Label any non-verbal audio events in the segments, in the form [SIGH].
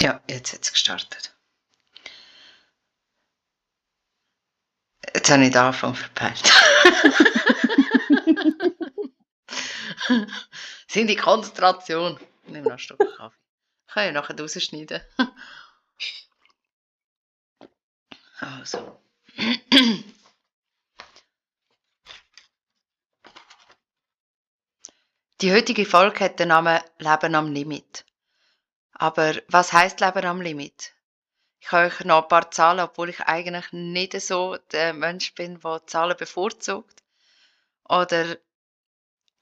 Ja, jetzt hat es gestartet. Jetzt habe ich den Anfang verpeilt. [LAUGHS] Sind die Konzentration. Ich nehme noch einen Stück Kaffee. Ich kann ja nachher rausschneiden. Also. Die heutige Folge hat den Namen Leben am Limit. Aber was heißt Leben am Limit? Ich habe euch noch ein paar Zahlen, obwohl ich eigentlich nicht so der Mensch bin, der Zahlen bevorzugt. Oder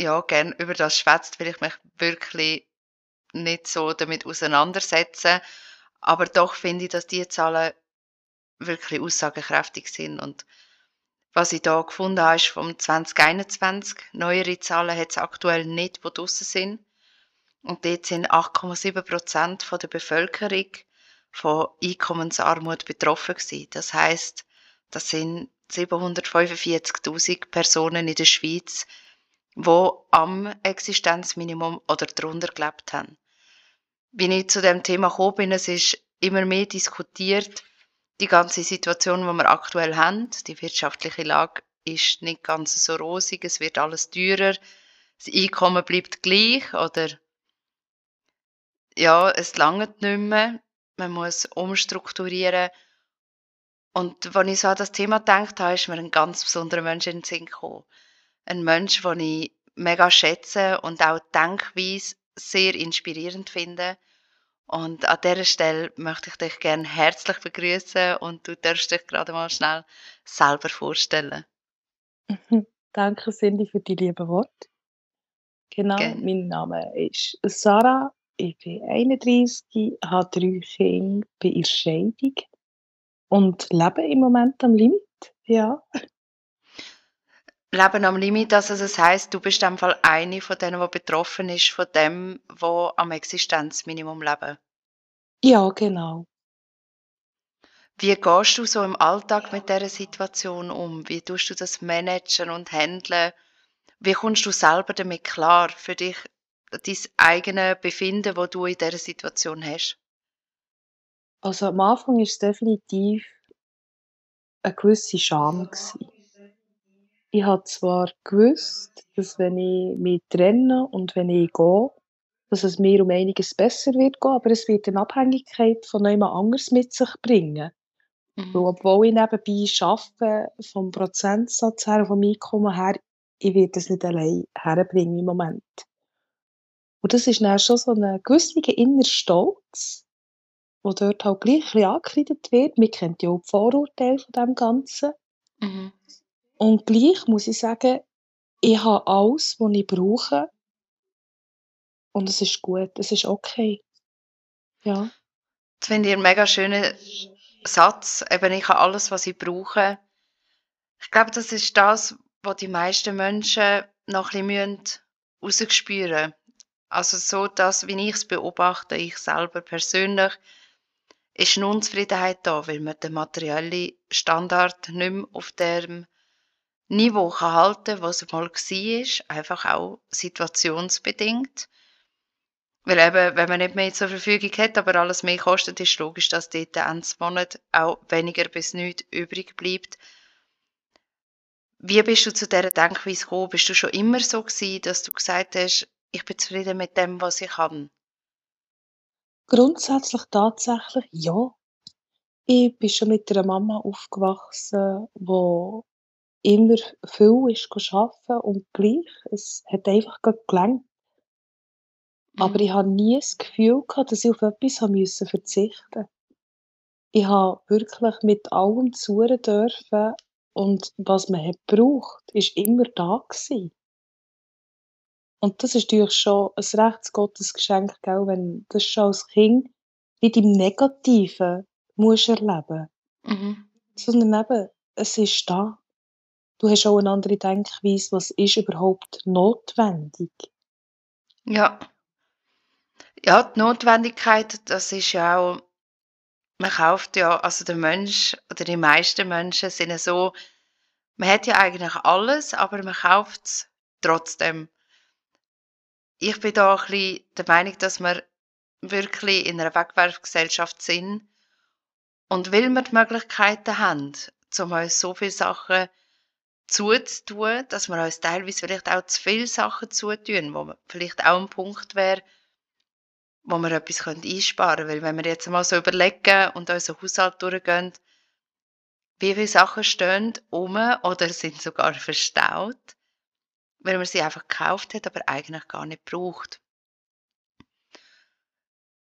ja, gern über das schwätzt, weil ich mich wirklich nicht so damit auseinandersetze. Aber doch finde ich, dass diese Zahlen wirklich aussagekräftig sind. Und was ich da gefunden habe, ist vom 2021. Neuere Zahlen hat es aktuell nicht, die draussen sind. Und dort sind 8,7 Prozent der Bevölkerung von Einkommensarmut betroffen gewesen. Das heißt, das sind 745.000 Personen in der Schweiz, die am Existenzminimum oder darunter gelebt haben. Wie ich zu dem Thema gekommen bin, es ist immer mehr diskutiert, die ganze Situation, die wir aktuell haben, die wirtschaftliche Lage ist nicht ganz so rosig, es wird alles teurer, das Einkommen bleibt gleich oder ja, es langt nicht mehr, man muss umstrukturieren. Und wenn ich so an das Thema gedacht habe, ist mir ein ganz besonderer Mensch in den Sinn gekommen. Ein Mensch, den ich mega schätze und auch denkweise sehr inspirierend finde. Und an dieser Stelle möchte ich dich gerne herzlich begrüßen und du darfst dich gerade mal schnell selber vorstellen. Danke, Cindy, für die lieben Worte. Genau, Gerne. mein Name ist Sarah, ich bin 31, habe drei Kinder, bin in Scheidung und lebe im Moment am Limit, ja. Leben am Limit, also das heißt, du bist in dem Fall eine von denen, die betroffen ist, von dem, wo am Existenzminimum leben. Ja, genau. Wie gehst du so im Alltag mit dieser Situation um? Wie tust du das managen und handeln? Wie kommst du selber damit klar für dich, dein eigenes Befinden, wo du in dieser Situation hast? Also am Anfang ist es definitiv eine gewisse Scham gewesen. Ich habe zwar gewusst, dass wenn ich mich trenne und wenn ich gehe, dass es mir um einiges besser wird gehen, aber es wird eine Abhängigkeit von jemand anderes mit sich bringen. Mhm. Weil obwohl ich nebenbei arbeite, vom Prozentsatz her, vom Einkommen her, ich werde es nicht allein herbringen im Moment. Und das ist dann schon so ein gewisser innerer Stolz, der dort halt gleich ein angekreidet wird. Man kennt ja auch die Vorurteile von dem Ganzen. Mhm. Und gleich muss ich sagen, ich habe alles, was ich brauche. Und es ist gut, es ist okay. Ja. Das finde ich einen mega schönen Satz. Eben, ich habe alles, was ich brauche. Ich glaube, das ist das, was die meisten Menschen noch ein bisschen rausspüren müssen. Also so, dass, wie ich es beobachte, ich selber persönlich, ist eine Unzufriedenheit da, weil man den materiellen Standard nicht mehr auf dem Niveau kann halten kann, was es mal war, einfach auch situationsbedingt. Weil eben, wenn man nicht mehr zur Verfügung hat, aber alles mehr kostet, ist logisch, dass dort Ende Monat auch weniger bis nichts übrig bleibt. Wie bist du zu dieser Denkweise gekommen? Bist du schon immer so gewesen, dass du gesagt hast, ich bin zufrieden mit dem, was ich habe? Grundsätzlich tatsächlich ja. Ich bin schon mit einer Mama aufgewachsen, die immer viel ist arbeiten und gleich, es hat einfach gelangt. Aber mhm. ich habe nie das Gefühl gehabt, dass ich auf etwas haben müssen verzichten. Ich habe wirklich mit allem zuhören dürfen und was man hat gebraucht, ist immer da gewesen. Und das ist natürlich schon ein Rechtsgottesgeschenk, gell, wenn das schon als Kind nicht im Negativen musst erleben, mhm. sondern eben, es ist da. Du hast auch eine andere Denkweise, was ist überhaupt notwendig? Ja. Ja, die Notwendigkeit, das ist ja auch, man kauft ja, also der Mensch oder die meisten Menschen sind ja so, man hat ja eigentlich alles, aber man kauft es trotzdem. Ich bin da ein bisschen der Meinung, dass man wirklich in einer Wegwerfgesellschaft sind und weil wir die Möglichkeiten haben, um uns so viele Sachen zuzutun, dass wir uns teilweise vielleicht auch zu viele Sachen zutun, wo vielleicht auch ein Punkt wäre, wo wir etwas einsparen können. Weil wenn wir jetzt mal so überlegen und unseren Haushalt durchgehen, wie viele Sachen stehen um oder sind sogar verstaut, weil man sie einfach gekauft hat, aber eigentlich gar nicht braucht.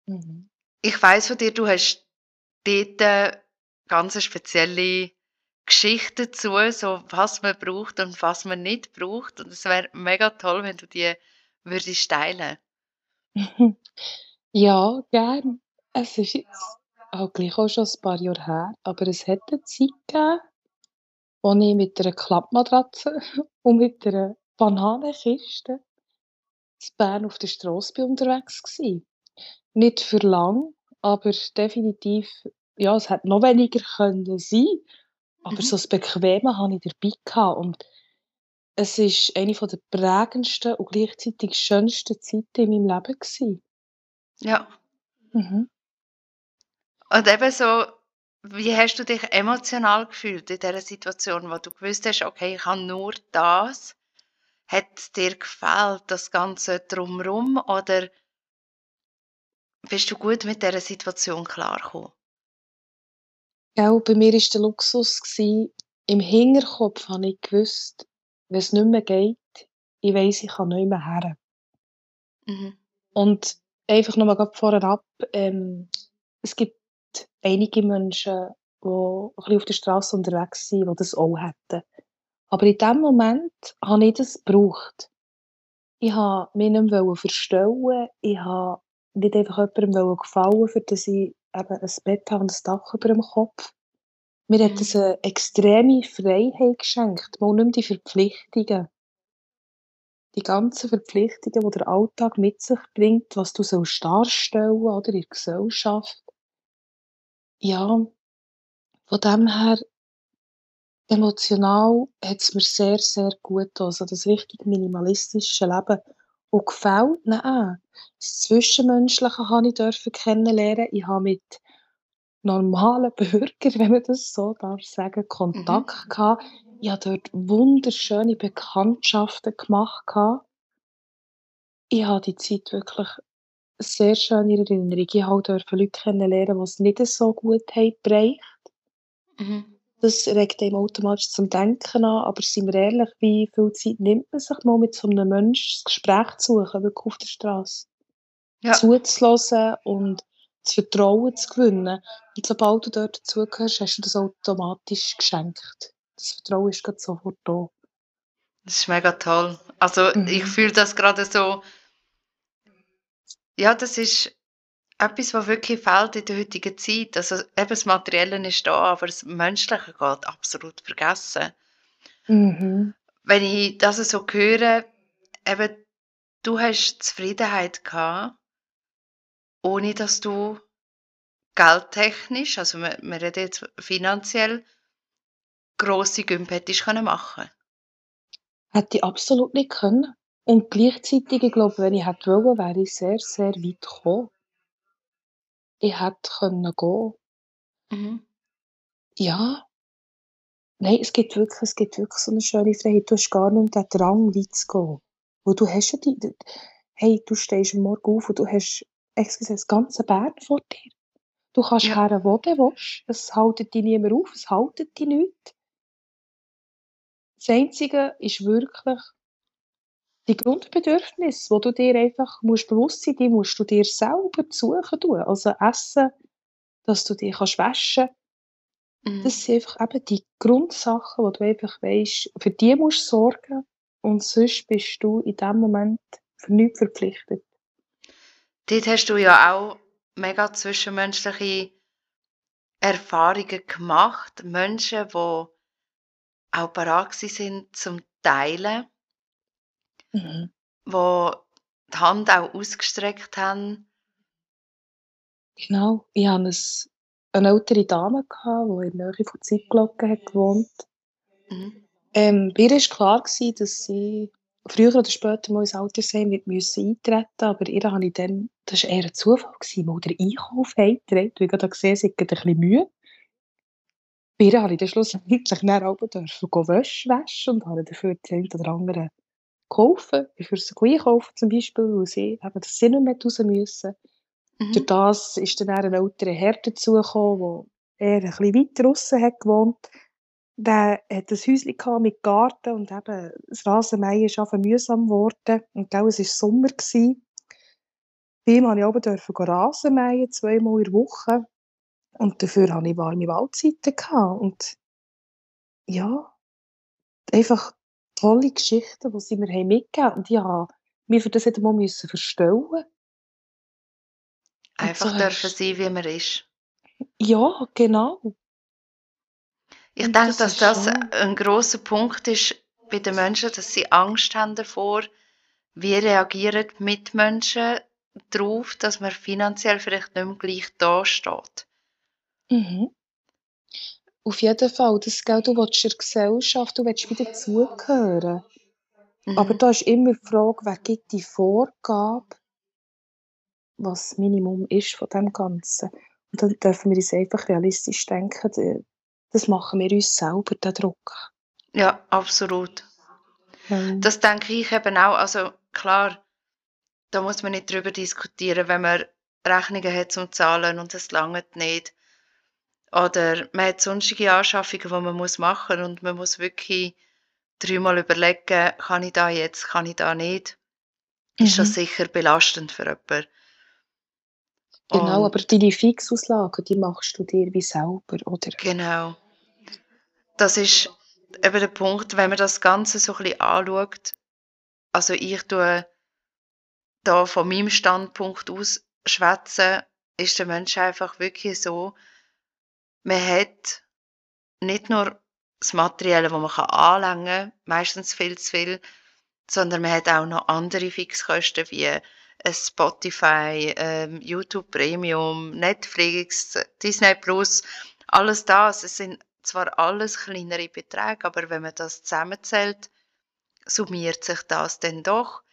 Mhm. Ich weiß von dir, du hast dort äh, ganz spezielle Geschichten dazu, so was man braucht und was man nicht braucht. Und es wäre mega toll, wenn du die würdest teilen. [LAUGHS] Ja, gern. Es ist jetzt auch gleich auch schon ein paar Jahre her, aber es hat eine Zeit gegeben, wo ich mit einer Klappmatratze [LAUGHS] und mit einer Bananenkiste in Bern auf der Strasse unterwegs war. Nicht für lang, aber definitiv, ja, es hätte noch weniger können sein aber mhm. so das Bequeme hatte ich dabei gehabt. und es war eine der prägendsten und gleichzeitig schönsten Zeiten in meinem Leben gewesen. Ja. Mhm. Und eben so, wie hast du dich emotional gefühlt in dieser Situation, wo du gewusst hast, okay, ich habe nur das? Hat dir gefällt, das Ganze drumherum, oder bist du gut mit dieser Situation klargekommen? Gell, bei mir war der Luxus, gewesen, im Hinterkopf habe ich gewusst, wenn es nicht mehr geht, ich weiss, ich kann nicht mehr her. Mhm. Und einfach nochmal gerade vorab, ähm, es gibt einige Menschen, die ein bisschen auf der Straße unterwegs sind, die das auch hätten. Aber in dem Moment habe ich das gebraucht. Ich wollte mich nicht mehr verstellen. Ich wollte nicht einfach jemandem gefallen, für das ich eben ein Bett habe und ein Dach über dem Kopf. Mir hat es mhm. eine extreme Freiheit geschenkt, mal nicht mehr die Verpflichtungen. Die ganzen Verpflichtungen, die der Alltag mit sich bringt, was du sollst darstellen oder in der Gesellschaft. Ja, von dem her, emotional hat es mir sehr, sehr gut getan. Also das richtig minimalistische Leben. Und gefällt mir auch. Das Zwischenmenschliche habe ich kennenlernen. Ich habe mit normalen Bürger, [LAUGHS] wenn man das so darf sagen, Kontakt mhm. gehabt. Ich habe dort wunderschöne Bekanntschaften gemacht. Ich habe die Zeit wirklich sehr schön in Erinnerung. Ich durfte Leute kennenlernen, die es nicht so gut haben. Mhm. Das regt einem automatisch zum Denken an, aber sind wir ehrlich, wie viel Zeit nimmt man sich mal mit so einem Menschen das Gespräch zu suchen, wirklich auf der Straße? Ja. Zuzulassen und das Vertrauen zu gewinnen. Und sobald du dort dazugehörst, hast du das automatisch geschenkt. Das Vertrauen ist gerade sofort da. Das ist mega toll. Also mhm. ich fühle das gerade so. Ja, das ist etwas, was wirklich fehlt in der heutigen Zeit. Also eben das Materielle ist da, aber das Menschliche geht absolut vergessen. Mhm. Wenn ich das so höre, eben, du hast Zufriedenheit gehabt ohne dass du geldtechnisch, also wir, wir reden jetzt finanziell, grosse Gümpe hättest machen Hätte ich absolut nicht können. Und gleichzeitig, ich glaube, wenn ich hätte wollen, wäre ich sehr, sehr weit gekommen. Ich hätte können gehen. Mhm. Ja. Nein, es gibt wirklich, es gibt wirklich so eine schöne Freiheit. Du hast gar nicht den Drang, weit zu gehen. Wo du hast ja die, hey, du stehst am Morgen auf und du hast excuse, das ganze Bern vor dir. Du kannst ja. her, wo du willst. Es haltet dich niemand auf, es haltet dich nicht. Das Einzige ist wirklich die Grundbedürfnisse, wo du dir einfach musst bewusst sein, die musst du dir selber suchen tun. Also Essen, dass du dich kannst waschen mhm. Das sind einfach eben die Grundsachen, wo du einfach weisst, für die musst du sorgen und sonst bist du in dem Moment für nichts verpflichtet. Dort hast du ja auch mega zwischenmenschliche Erfahrungen gemacht. Menschen, die auch bereit sind zum Teilen, mhm. die die Hand auch ausgestreckt haben. Genau, ich hatte eine ältere Dame, die in der Nähe von Zeitglocken gewohnt hat. Mhm. Ähm, mir war klar, dass sie früher oder später mal ins Altersheim wird müssen eintreten, aber ihr habe ich dann das war eher ein Zufall, gewesen, mal den Einkauf heimgetragen, weil ich gerade gesehen sie ein bisschen Mühe. Bei ihr habe ich dann schlussendlich [LAUGHS] dann auch dürfen Wäsche waschen und habe dafür den einen oder anderen geholfen. Ich für sie einkaufen zum Beispiel, weil sie eben, dass sie nicht mehr raus müssen. Mhm. Durch das ist dann ein älterer Herr dazugekommen, der eher ein bisschen weiter draussen hat gewohnt. Der hat ein Häuschen mit Garten und eben das Rasenmähen ist einfach mühsam geworden. Und gell, es war Sommer. Gewesen. Bei ihm durfte ich gehen Rasenmähen, zweimal in der Woche. Und dafür hatte ich warme Waldzeiten. Gehabt. Und ja, einfach tolle Geschichten, die sie mir haben mitgegeben haben. Und ich musste mich für das einmal müssen verstellen. Einfach so dürfen hast sein, wie man ist. ja, genau. Ich Und denke, das dass das schon ein grosser Punkt ist bei den Menschen, dass sie Angst haben davor, wie reagieren Mitmenschen darauf, dass man finanziell vielleicht nicht mehr gleich dasteht. Mhm. Auf jeden Fall, das gell, du willst der Gesellschaft, du willst wieder zugehören. Aber Mhm. da ist immer die Frage, wer gibt die Vorgabe, was das Minimum ist von dem Ganzen. Und dann dürfen wir uns einfach realistisch denken, das machen wir uns selber, den Druck. Ja, absolut. Weil, Das denke ich eben auch. Also klar, da muss man nicht drüber diskutieren, wenn man Rechnungen hat zum Zahlen und es langt nicht. Oder man hat sonstige Anschaffungen, die man muss machen und man muss wirklich dreimal überlegen, kann ich da jetzt, kann ich da nicht. Ist das mhm. sicher belastend für jemanden. Genau, aber Und deine Fixauslagen, die machst du dir wie selber, oder? genau, das ist eben der Punkt, wenn man das Ganze so ein bisschen anschaut. Also ich tue da von meinem Standpunkt aus schwätzen, ist der Mensch einfach wirklich so, man hat nicht nur das Materielle, das man anlängen kann, meistens viel zu viel, sondern man hat auch noch andere Fixkosten wie ein Spotify, ähm, YouTube Premium, Netflix, Disney Plus, alles das. Es sind zwar alles kleinere Beträge, aber wenn man das zusammenzählt, summiert sich das dann doch.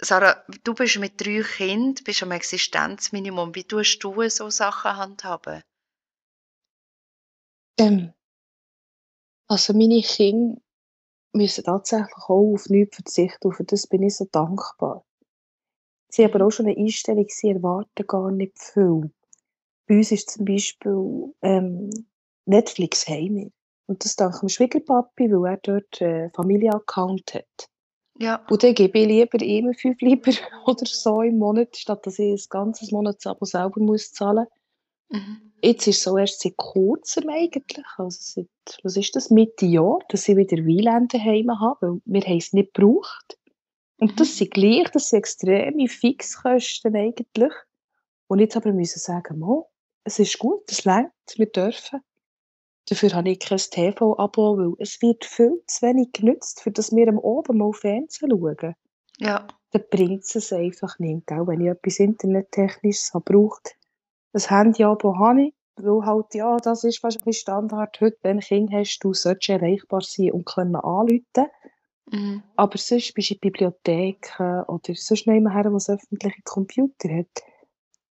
Sarah, du bist mit drei Kindern, bist am Existenzminimum. Wie tust du so Sachen handhaben? Ähm, also meine Kinder müssen tatsächlich auch auf nichts verzichten und für das bin ich so dankbar. Sie haben aber auch schon eine Einstellung, sie erwarten gar nicht viel. Bei uns ist zum Beispiel ähm, Netflix heim. Und das dank dem Schwiegerpapi, weil er dort einen Familienaccount hat. Ja. Und dann gebe ich lieber ihm 5 Lieber [LAUGHS] oder so im Monat, statt dass ich ein ganzes Monatsabo selber muss zahlen Mhm. Jetzt ist es so erst seit kurzem eigentlich, also seit, was ist das, Mitte Jahr, dass ich wieder WLAN daheim habe, weil wir haben es nicht gebraucht. Und das Mhm. sind gleich, das sind extreme Fixkosten eigentlich. Und jetzt aber müssen sagen, mo, es ist gut, es längt, wir dürfen. Dafür habe ich kein TV-Abo, weil es wird viel zu wenig genützt, für dass wir am Oben mal Fernsehen schauen. Ja. Dann bringt es einfach nicht, gell? wenn ich etwas Internettechnisches habe braucht. Ein Handy-Abo habe ich, weil halt, ja, das ist fast ein bisschen Standard. Heute, wenn du Kind hast, du solltest erreichbar sein und können anrufen. Mhm. Aber sonst bist du in Bibliotheken oder sonst jemand her, der öffentliche Computer hat.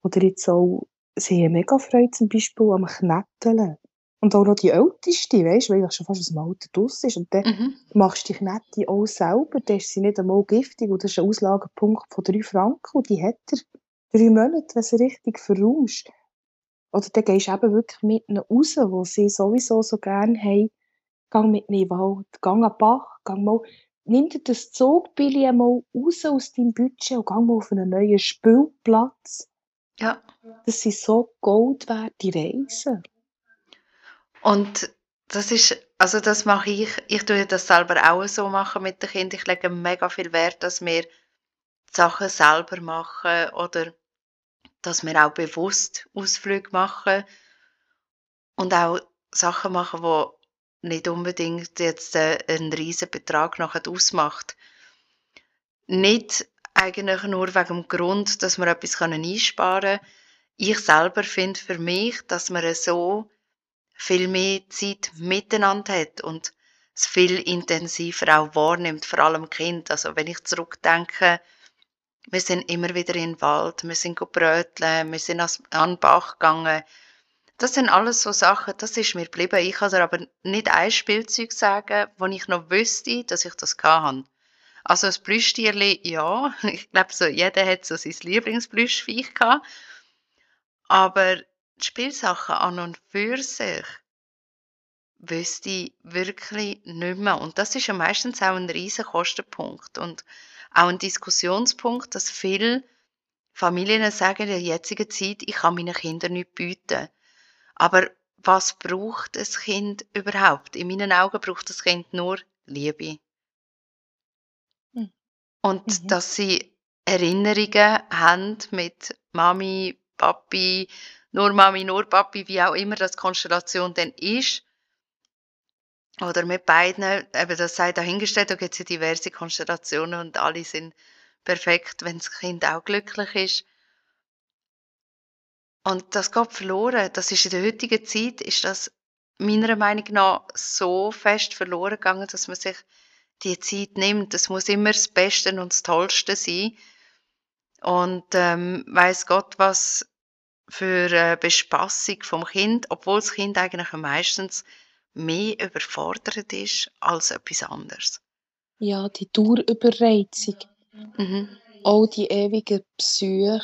Oder jetzt auch, sie haben mega Freude zum Beispiel am Knetteln. Und auch noch die Älteste, weißt du, weil ich schon fast aus dem Alter draus ist. Und dann Mhm. machst du die Knette auch selber, dann ist sie nicht einmal giftig und das ist ein Auslagepunkt von 3 Franken und die hat er drei Monate, wenn sie richtig verraumst. Oder dann gehst du eben wirklich mit ihnen raus, wo sie sowieso so gerne haben. Gang mit ihnen in den Wald, gang an den Bach, gang mal, nimm dir das Zugbillet mal raus aus deinem Budget und gang mal auf einen neuen Spielplatz. Ja. Das sind so Gold werte Reisen. Und das ist, also das mache ich, ich tue das selber auch so machen mit den Kindern. Ich lege mega viel Wert, dass wir Sachen selber machen oder dass wir auch bewusst Ausflüge machen und auch Sachen machen, die nicht unbedingt jetzt äh, einen riesen Betrag nachher ausmacht. Nicht eigentlich nur wegen dem Grund, dass wir etwas einsparen können. Ich selber finde für mich, dass man so viel mehr Zeit miteinander hat und es viel intensiver auch wahrnimmt, vor allem Kind. Also wenn ich zurückdenke, wir sind immer wieder in den Wald, wir sind bröteln, wir sind an den Bach gegangen. Das sind alles so Sachen, das ist mir geblieben. Ich kann dir aber nicht ein Spielzeug sagen, wo ich noch wüsste, dass ich das hatte. Also das Plüschtierli, ja. [LAUGHS] Ich glaube, so, jeder hat so sein Lieblingsplüschviech gehabt. Aber die Spielsachen an und für sich wüsste ich wirklich nicht mehr. Und das ist ja meistens auch ein riesen Kostenpunkt und auch ein Diskussionspunkt, dass viele Familien sagen in der jetzigen Zeit, ich kann meinen Kindern nicht bieten. Aber was braucht ein Kind überhaupt? In meinen Augen braucht das Kind nur Liebe. Hm. Und Mhm. dass sie Erinnerungen haben mit Mami, Papi, nur Mami, nur Papi, wie auch immer das Konstellation dann ist. Oder mit beiden, eben das sei dahingestellt, da gibt es ja diverse Konstellationen und alle sind perfekt, wenn das Kind auch glücklich ist. Und das geht verloren. Das ist in der heutigen Zeit, ist das meiner Meinung nach so fest verloren gegangen, dass man sich die Zeit nimmt. Es muss immer das Beste und das Tollste sein. Und ähm, weiß Gott, was für eine Bespassung vom Kind, obwohl das Kind eigentlich meistens mehr überfordert ist als etwas anderes. Ja, die Dauerüberreizung. Mhm. Auch die ewigen Besuche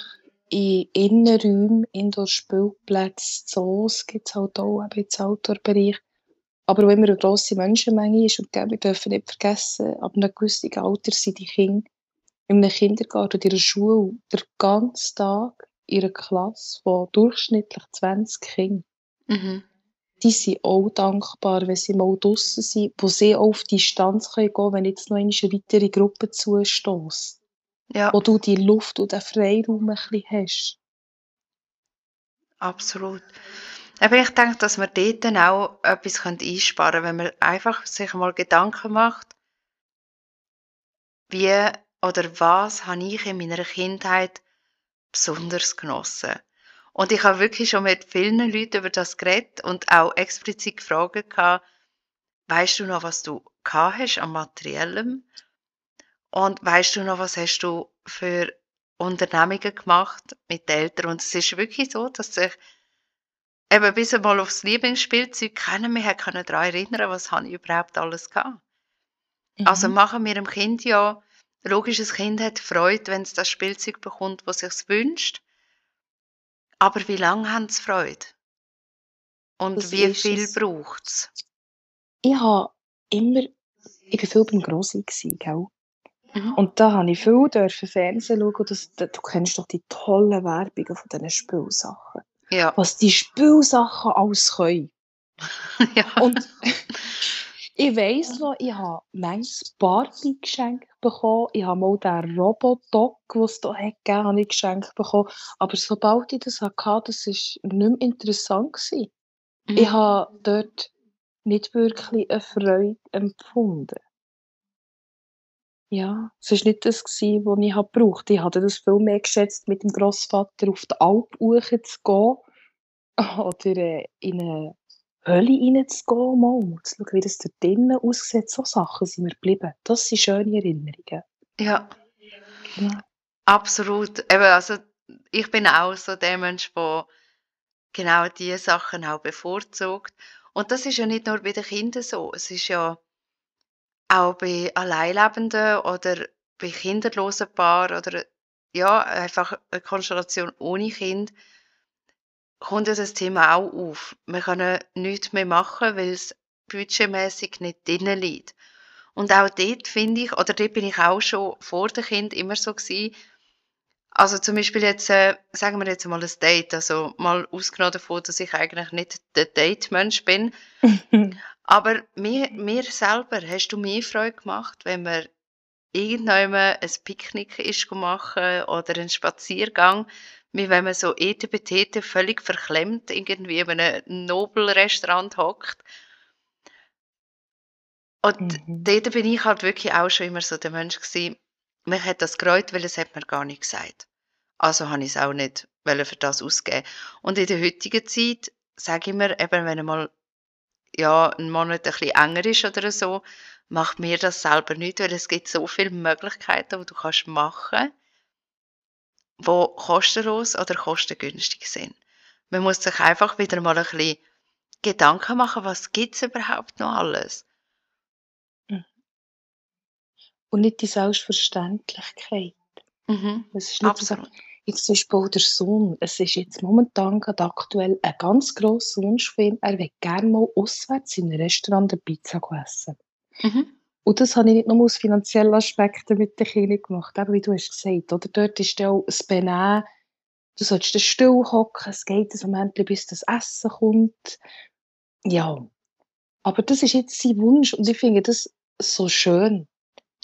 in Innenräumen, Indoor-Spielplätze, Zoos gibt es halt auch eben im Outdoor-Bereich. Aber wo immer eine grosse Menschenmenge ist, und wir dürfen nicht vergessen, ab einem gewissen Alter sind die Kinder in einem Kindergarten oder in einer Schule den ganzen Tag in einer Klasse von durchschnittlich 20 Kindern. Mhm. Die sind auch dankbar, wenn sie mal draussen sind, wo sie auch auf Distanz gehen können, wenn jetzt noch eine weitere Gruppe zustößt. Ja, Wo du die Luft und den Freiraum ein bisschen hast. absolut. Aber ich denke, dass man dort dann auch etwas einsparen könnte, wenn man einfach sich mal Gedanken macht, wie oder was habe ich in meiner Kindheit besonders genossen. Und ich habe wirklich schon mit vielen Leuten über das geredet und auch explizit gefragt gehabt, weißt du noch, was du gehabt hast an Materiellem? Und weißt du noch, was hast du für Unternehmungen gemacht mit den Eltern? Und es ist wirklich so, dass sich eben bis einmal aufs Lieblingsspielzeug kennen wir können daran erinnern, was habe ich überhaupt alles gehabt. Also Mhm. machen wir dem Kind ja, logisch, ein Kind hat Freude, wenn es das Spielzeug bekommt, was es sich wünscht. Aber wie lange haben sie Freude? Und Das wie viel braucht es? Ich habe immer, ich war viel beim Grossi, gell? Mhm. Und da habe ich viel dürfen Fernsehen schauen. Das, da- du kennst doch die tollen Werbungen von diesen Spielsachen. Ja, Was die Spielsachen alles können. [LAUGHS] ja. Und [LAUGHS] ich weiss noch, ich habe manches Barbie geschenkt bekommen. Ich habe mal den Robodog, den es hat gegeben, habe ich geschenkt bekommen. Aber sobald ich das hatte, das war nicht mehr interessant. Gewesen. Ich Mhm. habe dort nicht wirklich eine Freude empfunden. Ja, es war nicht das, was ich habe gebraucht Ich hatte das viel mehr geschätzt, mit dem Grossvater auf die Alp zu gehen [LAUGHS] oder äh, in eine Hölle reinzugehen, mal, zu schauen, wie das dort drinnen aussieht. So Sachen sind mir geblieben. Das sind schöne Erinnerungen. ja, Ja. absolut. Eben, also ich bin auch so der Mensch, der genau diese Sachen auch bevorzugt. Und das ist ja nicht nur bei den Kindern so. Es ist ja auch bei Alleinlebenden oder bei kinderlosen Paaren oder ja, einfach eine Konstellation ohne Kind kommt das Thema auch auf. Wir können nichts mehr machen, weil es budgetmäßig nicht drin liegt. Und auch dort finde ich, oder dort bin ich auch schon vor dem Kind immer so gewesen, also zum Beispiel jetzt, äh, sagen wir jetzt mal ein Date, also mal ausgenommen davon, dass ich eigentlich nicht der Date-Mensch bin, [LAUGHS] aber mir, mir selber hast du mehr Freude gemacht, wenn wir irgendjemand ein Picknick ist machen oder einen Spaziergang, wie wenn man so etepetete völlig verklemmt irgendwie in einem Nobelrestaurant hockt. Und Mhm. dort bin ich halt wirklich auch schon immer so der Mensch gewesen, mich hat das gereut, weil es hat mir gar nicht gesagt. Also habe ich es auch nicht für das ausgeben. Und in der heutigen Zeit sage ich mir eben, wenn einmal ja, 'n Monat ein bisschen enger ist oder so, macht mir das selber nicht, weil es gibt so viele Möglichkeiten, die du kannst machen wo kostenlos oder kostengünstig sind. Man muss sich einfach wieder mal ein bisschen Gedanken machen, was gibt's überhaupt noch alles? Mhm. Und nicht die Selbstverständlichkeit. Mhm, Es ist nicht so absolut. jetzt zum Beispiel der Sohn. Es ist jetzt momentan gerade aktuell ein ganz grosser Wunsch von ihm. Er will gerne mal auswärts in einem Restaurant eine Pizza essen. Mhm. Und das habe ich nicht nur aus finanziellen Aspekten mit den Kindern gemacht, eben wie du hast gesagt, oder? Dort ist dann auch das Benehmen, du sollst dann still hocken, es geht ein Momentchen, bis das Essen kommt. Ja, aber das ist jetzt sein Wunsch und ich finde das so schön,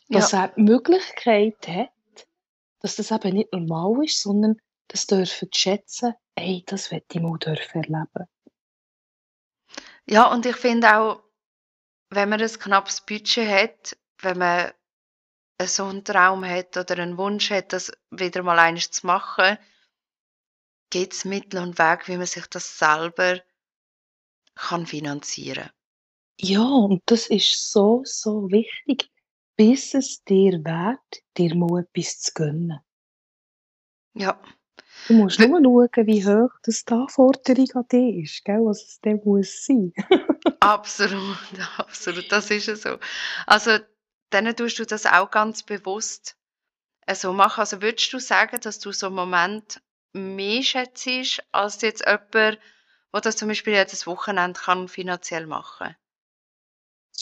dass Ja. er die Möglichkeit hat, dass das eben nicht normal ist, sondern das dürfen zu schätzen, «Ey, das möchte ich mal dürfen erleben.» Ja, und ich finde auch, wenn man ein knappes Budget hat, wenn man so 'n Traum hat oder einen Wunsch hat, das wieder mal einmal zu machen gibt's Mittel und Wege, wie man sich das selber kann finanzieren. Ja, und das ist so, so wichtig, bis es dir wert, dir mal etwas zu gönnen. Ja. Du musst nur schauen, wie hoch das die Anforderung an dich ist, gell, was es dann muss sein. [LAUGHS] Absolut, [LAUGHS] absolut, das ist ja so. Also, dann tust du das auch ganz bewusst, äh, so machen. Also, würdest du sagen, dass du so 'n Moment mehr schätzt als jetzt jemand, der das zum Beispiel jedes Wochenende kann finanziell machen?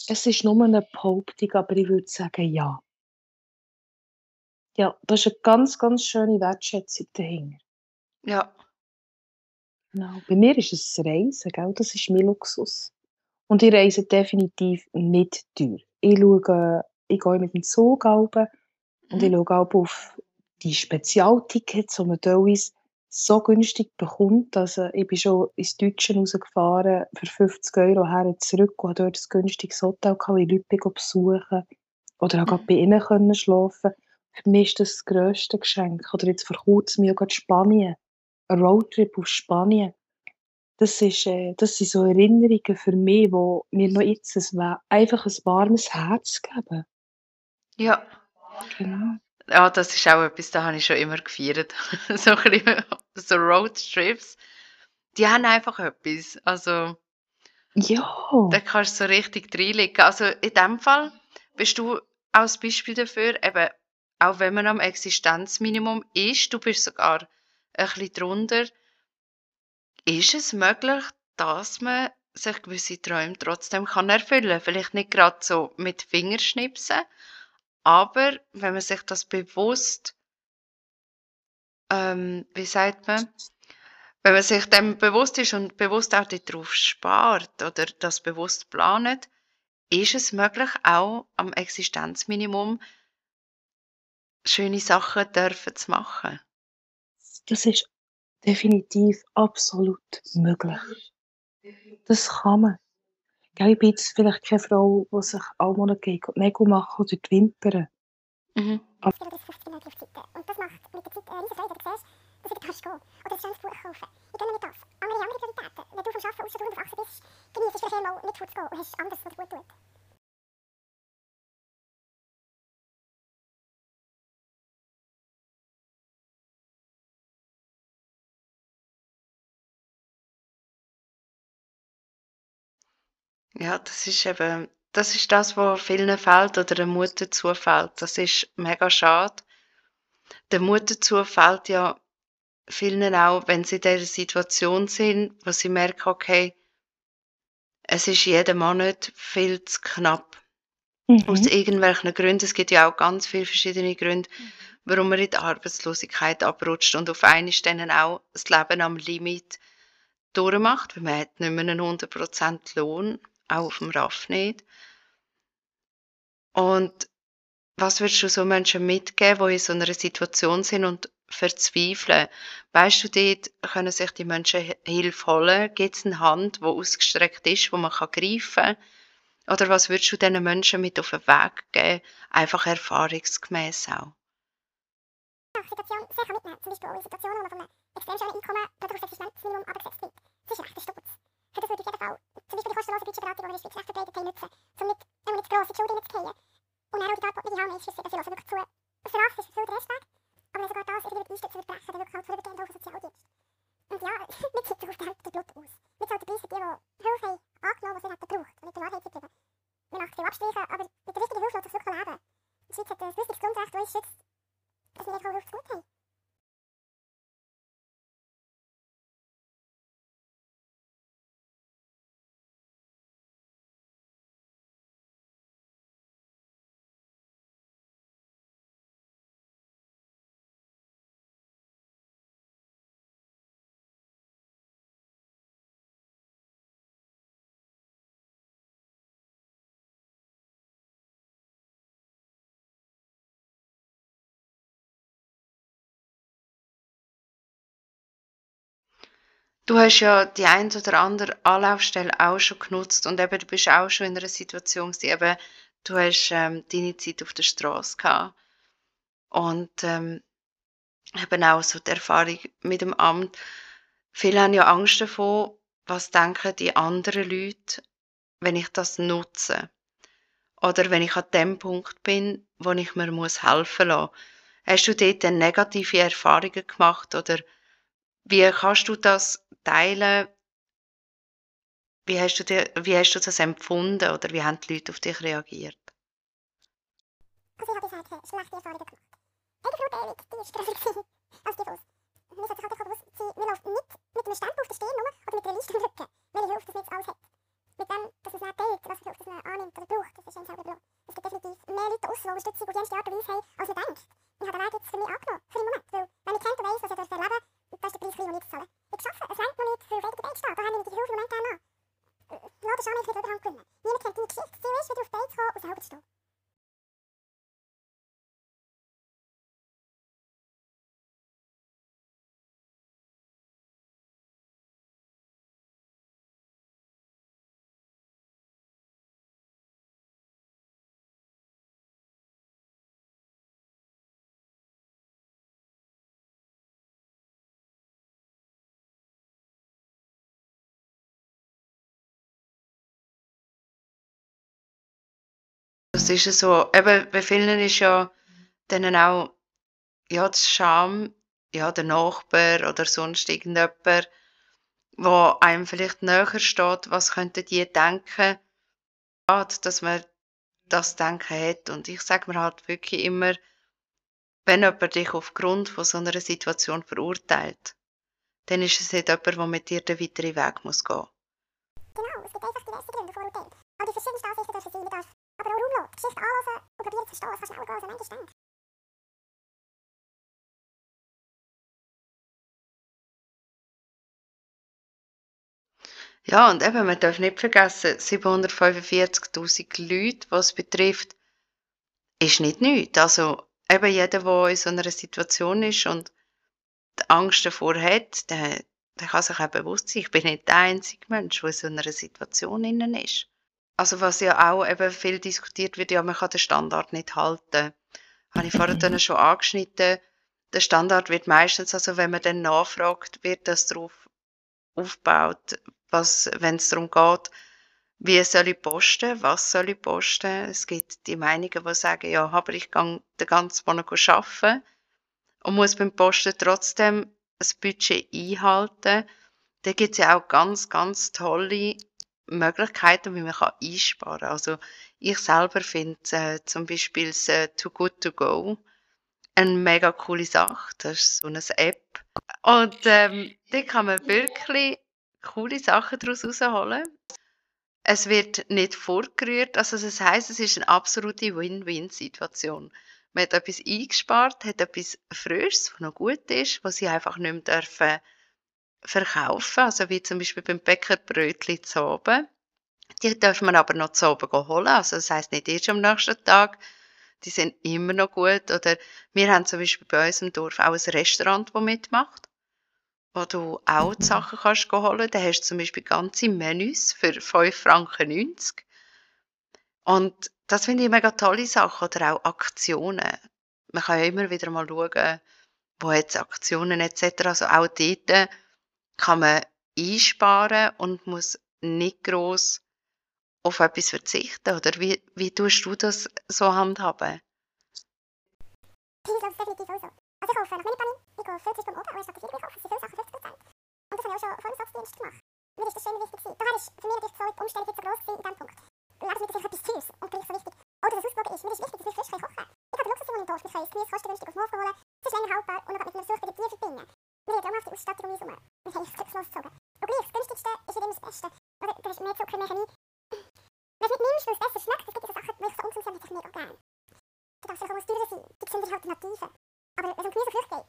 Es ist nur 'ne Behauptung, aber ich würde sagen, ja. Ja, da ist 'ne ganz, ganz schöne Wertschätzung dahinter. Ja. Genau. Bei mir ist es das Reisen, gell, das ist mein Luxus. Und ich reise definitiv nicht teuer. Ich schaue ich gehe mit dem Zug runter und ich Mhm. schaue runter auf die Spezialtickets, die man teilweise so günstig bekommt. Also, ich bin schon ins Deutsche rausgefahren für 50 € her und zurück und habe dort ein günstiges Hotel gehabt, ich Leute besuchen oder grad Mhm. bei ihnen können schlafen. Für mich ist das das grösste Geschenk. Oder jetzt vor Kurzem grad Spanien, ein Roadtrip auf Spanien. Das ist äh, das sind so Erinnerungen für mich, die mir noch jetzt ein einfach 'n warmes Herz geben. Ja. Genau. Ja, das ist auch etwas, das habe ich schon immer gefeiert. [LAUGHS] So 'n bisschen so Roadtrips, die haben einfach etwas. Also Ja. da kannst du so richtig reinlegen. Also, in dem Fall bist du auch 'n Beispiel dafür, eben, auch wenn man am Existenzminimum ist, du bist sogar ein bisschen drunter ist es möglich, dass man sich gewisse Träume trotzdem kann erfüllen? Vielleicht nicht grad so mit Fingerschnipsen, aber wenn man sich das bewusst ähm, wie sagt man? Wenn man sich dem bewusst ist und bewusst auch da drauf spart oder das bewusst plant, ist es möglich, auch am Existenzminimum schöne Sachen dürfen zu machen. Das ist definitiv absolut möglich. Das kann man. Gell, ich bin jetzt vielleicht keine Frau, die sich alle Monate geht die Nägel machen oder die Wimpern. Mhm. Ab Es gibt 50 Minuten gleichzeitig. Und das macht mit der Zeit eine riesen Freude. Du siehst, dass du wieder kannst gehen oder ein schönes Buch kaufen. Ich gönne mir das. Andere andere Prioritäten. Wenn du vom Arbeiten aus bist, genießt es vielleicht einmal nicht fortzugehen und hast anderes, was dir gut tut. Ja, das ist eben das ist das, was vielen fehlt oder der Mut dazu fehlt. Das ist mega schade. Der Mut dazu fehlt ja vielen auch, wenn sie in dieser Situation sind, wo sie merken: „Okay“ „es ist jeden Monat viel zu knapp.“ Aus Mhm. irgendwelchen Gründen. Es gibt ja auch ganz viele verschiedene Gründe, warum man in die Arbeitslosigkeit abrutscht und auf einmal dann auch das Leben am Limit durchmacht, weil man hat nicht mehr 'nen 100% Lohn, auch aufm RAF nicht. Und was würdest du so Menschen mitgeben, die in so 'ner Situation sind und verzweifeln? Weisst du, dort können sich die Menschen Hi Hilfe holen? Gibt's 'ne Hand, die ausgestreckt ist, wo man kann greifen kann? Oder was würdest du diesen Menschen mit auf 'n Weg geben, einfach erfahrungsgemäss auch? Ja, Situation kann mitnehmen. Zum Beispiel auch in Situationen, wo man von einem extrem schönen Einkommen durch das Existenzminimum abgesetzt wird. Das ist recht ein Sturz. Würde ich auf jeden Fall zum Beispiel die kostenlose Budgetberatung die in der Schweiz recht verbreitet haben, nutzen, um nicht, um nicht grosse Schulden reinzugehen. Und dann auch die Antwort, ich habe, ist, dass sie hören wirklich zu. Für Rache ist viel der Restweg, aber wenn sogar das irgendwie einstützen wird brechen, dann wirklich halt vorübergehend auch Sozialdienst. Und ja, mit Zeit ruft halt der Blut aus. Mit zahlt der Preis für die, die Hilfe haben angenommen, die sie hätten gebraucht, und nicht der Wahrheit getrieben. Man macht viel Abstriche, aber mit der richtigen Hilfe lässt sich wirklich leben. Die Schweiz hat ein wichtiges Grundrecht, das uns schützt, dass wir nicht Hilfe zu gut haben. Du hast ja die ein oder andere Anlaufstelle auch schon genutzt und eben, du bist auch schon in einer Situation gewesen, eben, du hast ähm, deine Zeit auf der Straße gehabt und ähm, eben auch so die Erfahrung mit dem Amt. Viele haben ja Angst davor, was denken die anderen Leute, wenn ich das nutze oder wenn ich an dem Punkt bin, wo ich mir muss helfen lassen. Hast du dort negative Erfahrungen gemacht oder wie kannst du das teilen? Wie hast du, dir, wie hast du das empfunden oder wie haben die Leute auf dich reagiert? Also ich habe bisher schlechte Erfahrungen gemacht. Eigenverurteilung, die ist grösser [LAUGHS] als die uns. Mir sollte sich halt bewusst sein, man läuft nicht mit einem Stempel auf der Stirn oder mit einer Liste im Rücken, welche Hilfe das man jetzt alles hat. Mit dem, dass man es nicht teilt, was für Hilfe man annimmt oder braucht, das ist einem selber belohnt. Es gibt definitiv mehr Leute draussen, die Unterstützung auf jede Art und Weise haben, als man denkt. Ich habe den Weg jetzt für mich angenommen, für den Moment, weil wenn ich kennt und weiss, was ich erleben darf, das ist der Preis, den ich zahlen Ich arbeite, es reicht noch nicht, für auf eigene Beine zu stehen, da haben wir die Hilfe im Moment gerne an. Lass den Scham nicht überhand gewinnen. Niemand kennt deine Geschichte, das Ziel ist, wieder auf die Beine zu kommen Das ist so, eben bei vielen ist ja dann auch ja, die Scham, ja, der Nachbar oder sonst irgendjemand, wo einem vielleicht näher steht, was könnten die denken, dass man das Denken hat. Und ich sage mir halt wirklich immer, wenn jemand dich aufgrund von so einer Situation verurteilt, dann ist es nicht jemand, der mit dir den weiteren Weg muss gehen. Genau, es gibt einfach diverse Gründe vor Urteilen. All die verschiedensten Ansichten dürfen sein, darf aber auch die Geschichte anhören und probieren zu verstehen, was kann schnell gehen, als man. Ja, und eben, man darf nicht vergessen, 745.000 Leute, was es betrifft, ist nicht nichts. Also eben jeder, der in so einer Situation ist und die Angst davor hat, der, der kann sich auch bewusst sein, ich bin nicht der einzige Mensch, der in so einer Situation ist. Also was ja auch eben viel diskutiert wird, ja, man kann den Standard nicht halten. Habe ich vorher [LAUGHS] dann schon angeschnitten. Der Standard wird meistens, also wenn man dann nachfragt, wird das darauf aufgebaut, was, wenn es darum geht, wie soll ich posten, was soll ich posten. Es gibt die Meinungen, die sagen, ja, aber ich gehe den ganzen Monat arbeiten und muss beim Posten trotzdem das Budget einhalten. Da gibt es ja auch ganz, ganz tolle Möglichkeiten, wie man einsparen kann. Also ich selber finde äh, zum Beispiel das äh, Too Good To Go eine mega coole Sache. Das ist so eine App. Und ähm, da kann man wirklich coole Sachen daraus rausholen. Es wird nicht vorgerührt, also das heißt, es ist eine absolute Win-Win-Situation. Man hat etwas eingespart, hat etwas Frisches, was noch gut ist, was sie einfach nicht mehr dürfen verkaufen, also wie zum Beispiel beim Bäcker Brötchen zu oben. Die dürfen wir aber noch zu oben holen, also das heisst nicht erst am nächsten Tag, die sind immer noch gut. Oder wir haben zum Beispiel bei uns im Dorf auch ein Restaurant, das mitmacht, wo du auch die Sachen kannst holen. Da hast du zum Beispiel ganze Menüs für 5,90 Franken. Und das finde ich mega tolle Sache. Oder auch Aktionen. Man kann ja immer wieder mal schauen, wo jetzt Aktionen etc. Also auch dort kann man einsparen und muss nicht gross auf etwas verzichten? Oder wie, wie tust du das so handhaben? Ich glaube, es definitiv so. Also ich kaufe nach Minipanin, ich kaufe viel beim Oben, aber statt ich kaufe, sind viele Sachen 50%. Und das habe ich auch schon vor dem Satzdienst gemacht. Mir ist das schon wichtig gewesen. Daher ist für mich die Umstellung jetzt so gewesen in diesem Punkt. Lebensmittel sind etwas Teures und gleich so wichtig. Auch dass es ausgewogen ist. Mir ist wichtig, wir kochen können. Ich habe den Luxus im Dorf, ich kann das Gemüse kostengünstig auf Morgen holen. Es ist länger haltbar und man kann mit einem Besuch bei den Tieren verbinden. Wir haben traumhafte Ausstattung um uns herum. Wir haben es glückslos gezogen. Und gleich, das günstigste ist nicht immer das Beste. Oder du hast mehr Zucker, mehr Chemie. Wenn du nicht nimmst, weil es besser schmeckt, es gibt so Sachen, die ich so ungesund habe, hätte ich mega gerne. Du darfst vielleicht auch teurer sein. Die gesündere Alternative. Aber wenn es um Gemüse und Frucht geht,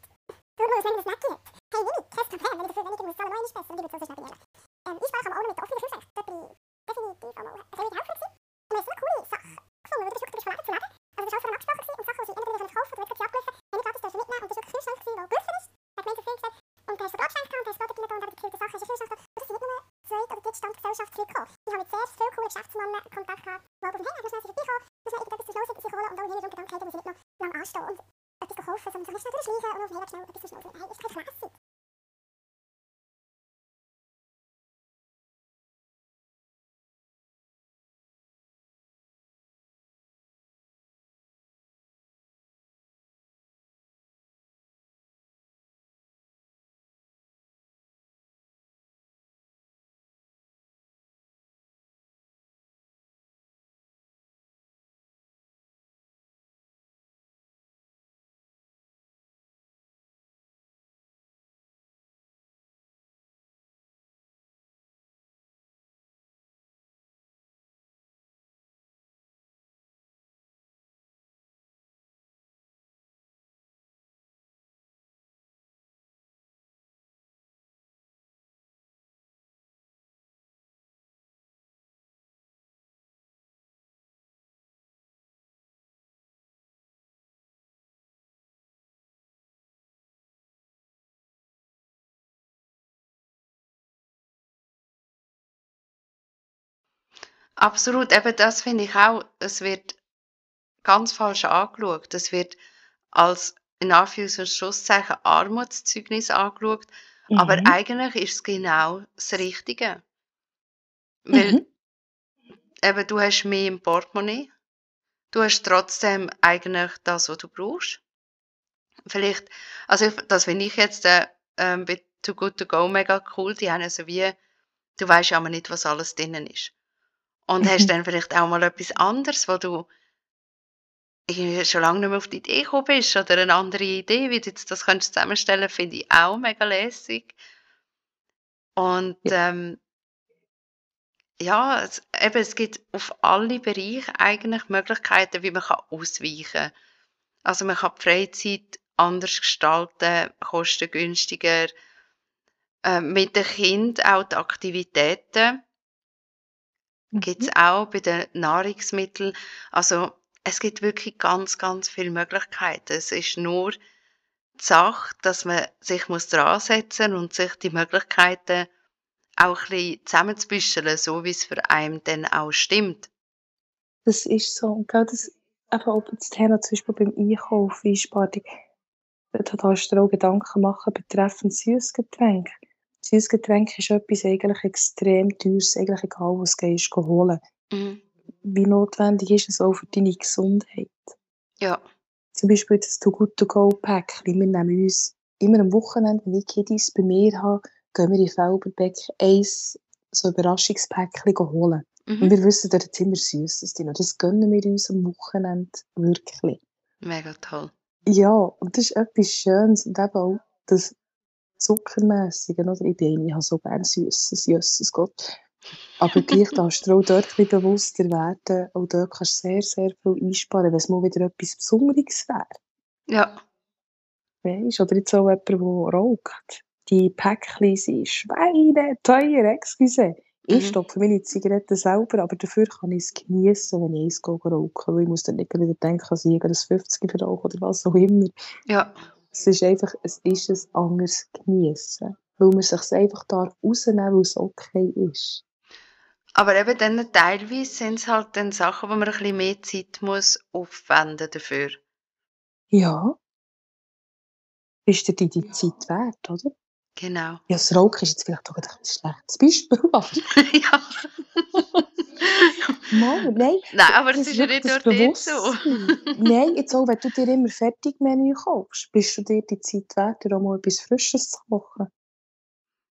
schau mal, was man das Snacky hat. Hey, nimm ich, kein Problem. Wenn ich dafür weniger muss zahlen, noch einmal besser. Und ich würde so schnell ehrlich. Ähm, ich spare am auch noch mit der offenen Kühlschrank. Da bin ich definitiv auch mal ein bisschen helfen gewesen. Und wir haben so eine coole Sache gefunden, weil du bist wirklich von Laden zu Laden. Also das war von abgesprochen gewesen. und Sachen, die sie entweder nicht kaufen oder wirklich abgelaufen. Wenn ich gratis dürfen mitnehmen und das war wirklich Kühlschrank gewesen, der günstig ist. Da hat gemeint, so viel gesagt. Und da hast du Brotschenk gehabt und da hast du Brot und aber die gekühlte Sachen hast du Kühlschrank gehabt. Und das sind nicht nur Zweit- oder Drittstandgesellschaft zurückgekommen. Ich habe mit sehr vielen coolen Geschäftsmannen Kontakt gehabt, die aber hey, hast du schnell vorbeikommen, muss man irgendetwas zum Schluss sich holen und auch hier Gedanken haben, muss ich nicht noch lang anstehen und etwas kaufen, sondern so schnell durchschleichen und auf hey, schnell etwas zum Schluss. Hey, ist kein Classic. Absolut, eben das finde ich auch, es wird ganz falsch angeschaut. Es wird als in Anführungs- und Schlusszeichen Armutszeugnis angeschaut, aber Mhm. eigentlich ist es genau das Richtige. Weil Mhm. eben du hast mehr im Portemonnaie, du hast trotzdem eigentlich das, was du brauchst. Vielleicht, also das finde ich jetzt äh, ähm, bei Too Good To Go mega cool, die haben so wie, du weißt ja aber nicht, was alles drinnen ist. Und hast [LAUGHS] dann vielleicht auch mal etwas anderes, wo du schon lange nicht mehr auf die Idee gekommen bist oder eine andere Idee, wie du jetzt das könntest zusammenstellen, finde ich auch mega lässig. Und Ja. ähm, ja, es, eben, es gibt auf alle Bereiche eigentlich Möglichkeiten, wie man kann ausweichen kann. Also man kann die Freizeit anders gestalten, kostengünstiger, äh, mit den Kindern auch die Aktivitäten gibt es Mhm. auch bei den Nahrungsmitteln. Also es gibt wirklich ganz, ganz viele Möglichkeiten. Es ist nur die Sache, dass man sich muss dran setzen und sich die Möglichkeiten auch ein bisschen zusammenzubüscheln, so wie es für einen dann auch stimmt. Das ist so. Und gell, das, eben auch das Thema zum Beispiel beim Einkauf, Einsparung, da darfst du dir auch Gedanken machen betreffend Süßgetränk. Süßgetränk ist etwas eigentlich extrem teures, eigentlich egal, was du gehst holen. Mhm. Wie notwendig ist es auch für deine Gesundheit? Ja, Zum Beispiel das Too Good To Go Päckchen. Wir nehmen uns immer am Wochenende, wenn ich Kiddies bei mir habe, gehen wir in Felberbeck eins so Überraschungspäckchen holen. Und mhm. wir wissen, dort ist immer Süßes drin. Und das gönnen wir uns am Wochenende wirklich. mega toll. Ja, und das ist etwas Schönes. Und eben auch das Zuckermässige, oder? Ich bin eine, ich habe so gerne Süßes, Jesus Gott. Aber gleich darfst du auch dort ein bewusster werden. Auch dort kannst du sehr, sehr viel einsparen, wenn es mal wieder etwas Besonderes wäre. Ja, Weisst, oder jetzt auch jemand, der raucht. Die Päckchen sind Schweine teuer, excuse. Ich Mhm. stopfe meine Zigaretten selber, aber dafür kann ich es geniessen, wenn ich eins gehe rauchen. Weil ich muss dann nicht wieder denken, dass ich das 50 verrauche oder was auch immer. ja, Es ist einfach, es ist ein anderes Geniessen. Weil man sich einfach darf rausnehmen, weil es okay ist. aber eben dann teilweise sind es halt dann Sachen, wo man ein bisschen mehr Zeit muss aufwenden dafür. Ja. Ist dir die, die Zeit wert, oder? Genau. Ja, das Rauchen ist jetzt vielleicht auch ein schlechtes Beispiel, aber [LAUGHS] ja. Mal, nein, Nein, aber es ist ja nicht nur dort so. Nein, jetzt auch, wenn du dir immer Fertigmenü kaufst, bist du dir die Zeit wert, dir auch mal etwas Frisches zu kochen.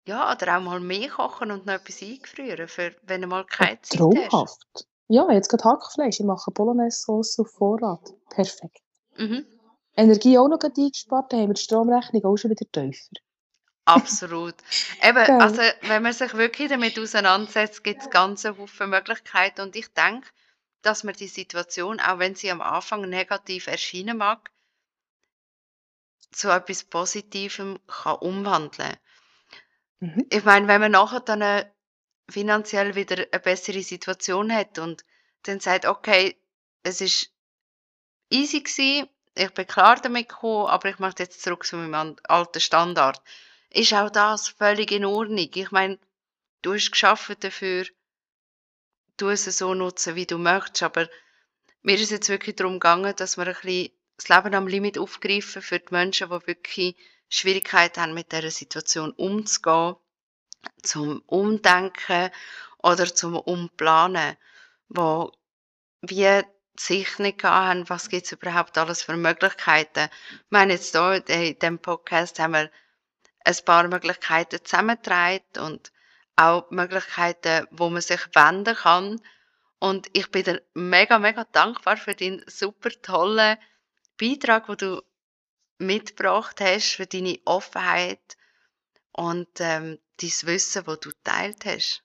Ja, oder auch mal mehr kochen und noch etwas eingefrieren, für wenn du mal keine Zeit hast. Traumhaft. Ja, jetzt gerade Hackfleisch. Ich mache Bolognese-Sauce auf Vorrat. Perfekt. Mhm. Energie auch noch eingespart, dann haben wir die Stromrechnung auch schon wieder tiefer. Absolut. Eben, Gell? also wenn man sich wirklich damit auseinandersetzt, gibt es ganz Haufen Möglichkeiten und ich denke, dass man die Situation, auch wenn sie am Anfang negativ erscheinen mag, zu etwas Positivem kann umwandeln. Mhm. Ich meine, wenn man nachher dann äh, finanziell wieder eine bessere Situation hat und dann sagt, okay, es ist easy gewesen, ich bin klar damit gekommen, aber ich möchte jetzt zurück zu meinem alten Standard. Ist auch das völlig in Ordnung. Ich meine, du hast geschafft dafür, du es so nutzen, wie du möchtest, aber mir ist jetzt wirklich darum gegangen, dass wir ein bisschen das Leben am Limit aufgreifen für die Menschen, die wirklich Schwierigkeiten haben, mit dieser Situation umzugehen, zum Umdenken oder zum Umplanen, wo wie sich nicht haben, was gibt es überhaupt alles für Möglichkeiten. Ich meine, jetzt hier in diesem Podcast haben wir ein paar Möglichkeiten zusammengetragen und auch Möglichkeiten, wo man sich wenden kann. Und ich bin dir mega, mega dankbar für deinen super tollen Beitrag, den du mitgebracht hast, für deine Offenheit und ähm, dein Wissen, das du teilt hast.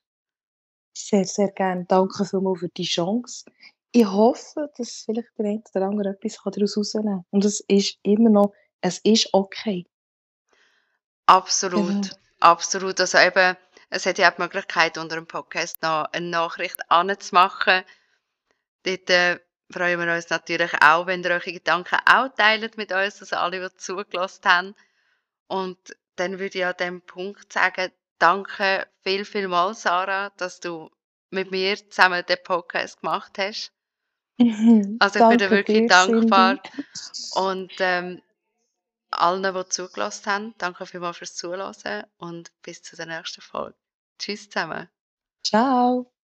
Sehr, sehr gerne. Danke vielmals für die Chance. Ich hoffe, dass vielleicht der eine oder andere etwas daraus rausnehmen kann. Und es ist immer noch, es ist okay. Absolut, Genau. absolut. Also eben, es hat ja auch die Möglichkeit, unter dem Podcast noch eine Nachricht anzumachen. Dort äh, freuen wir uns natürlich auch, wenn ihr eure Gedanken auch teilt mit uns, also alle, die zugelassen haben. Und dann würde ich an dem Punkt sagen, danke viel, viel mal, Sarah, dass du mit mir zusammen den Podcast gemacht hast. Also ich bin dir wirklich dankbar. Cindy. Und ähm, allen, die zugelassen haben, danke vielmals fürs Zuhören und bis zur nächsten Folge. Tschüss zusammen. Ciao.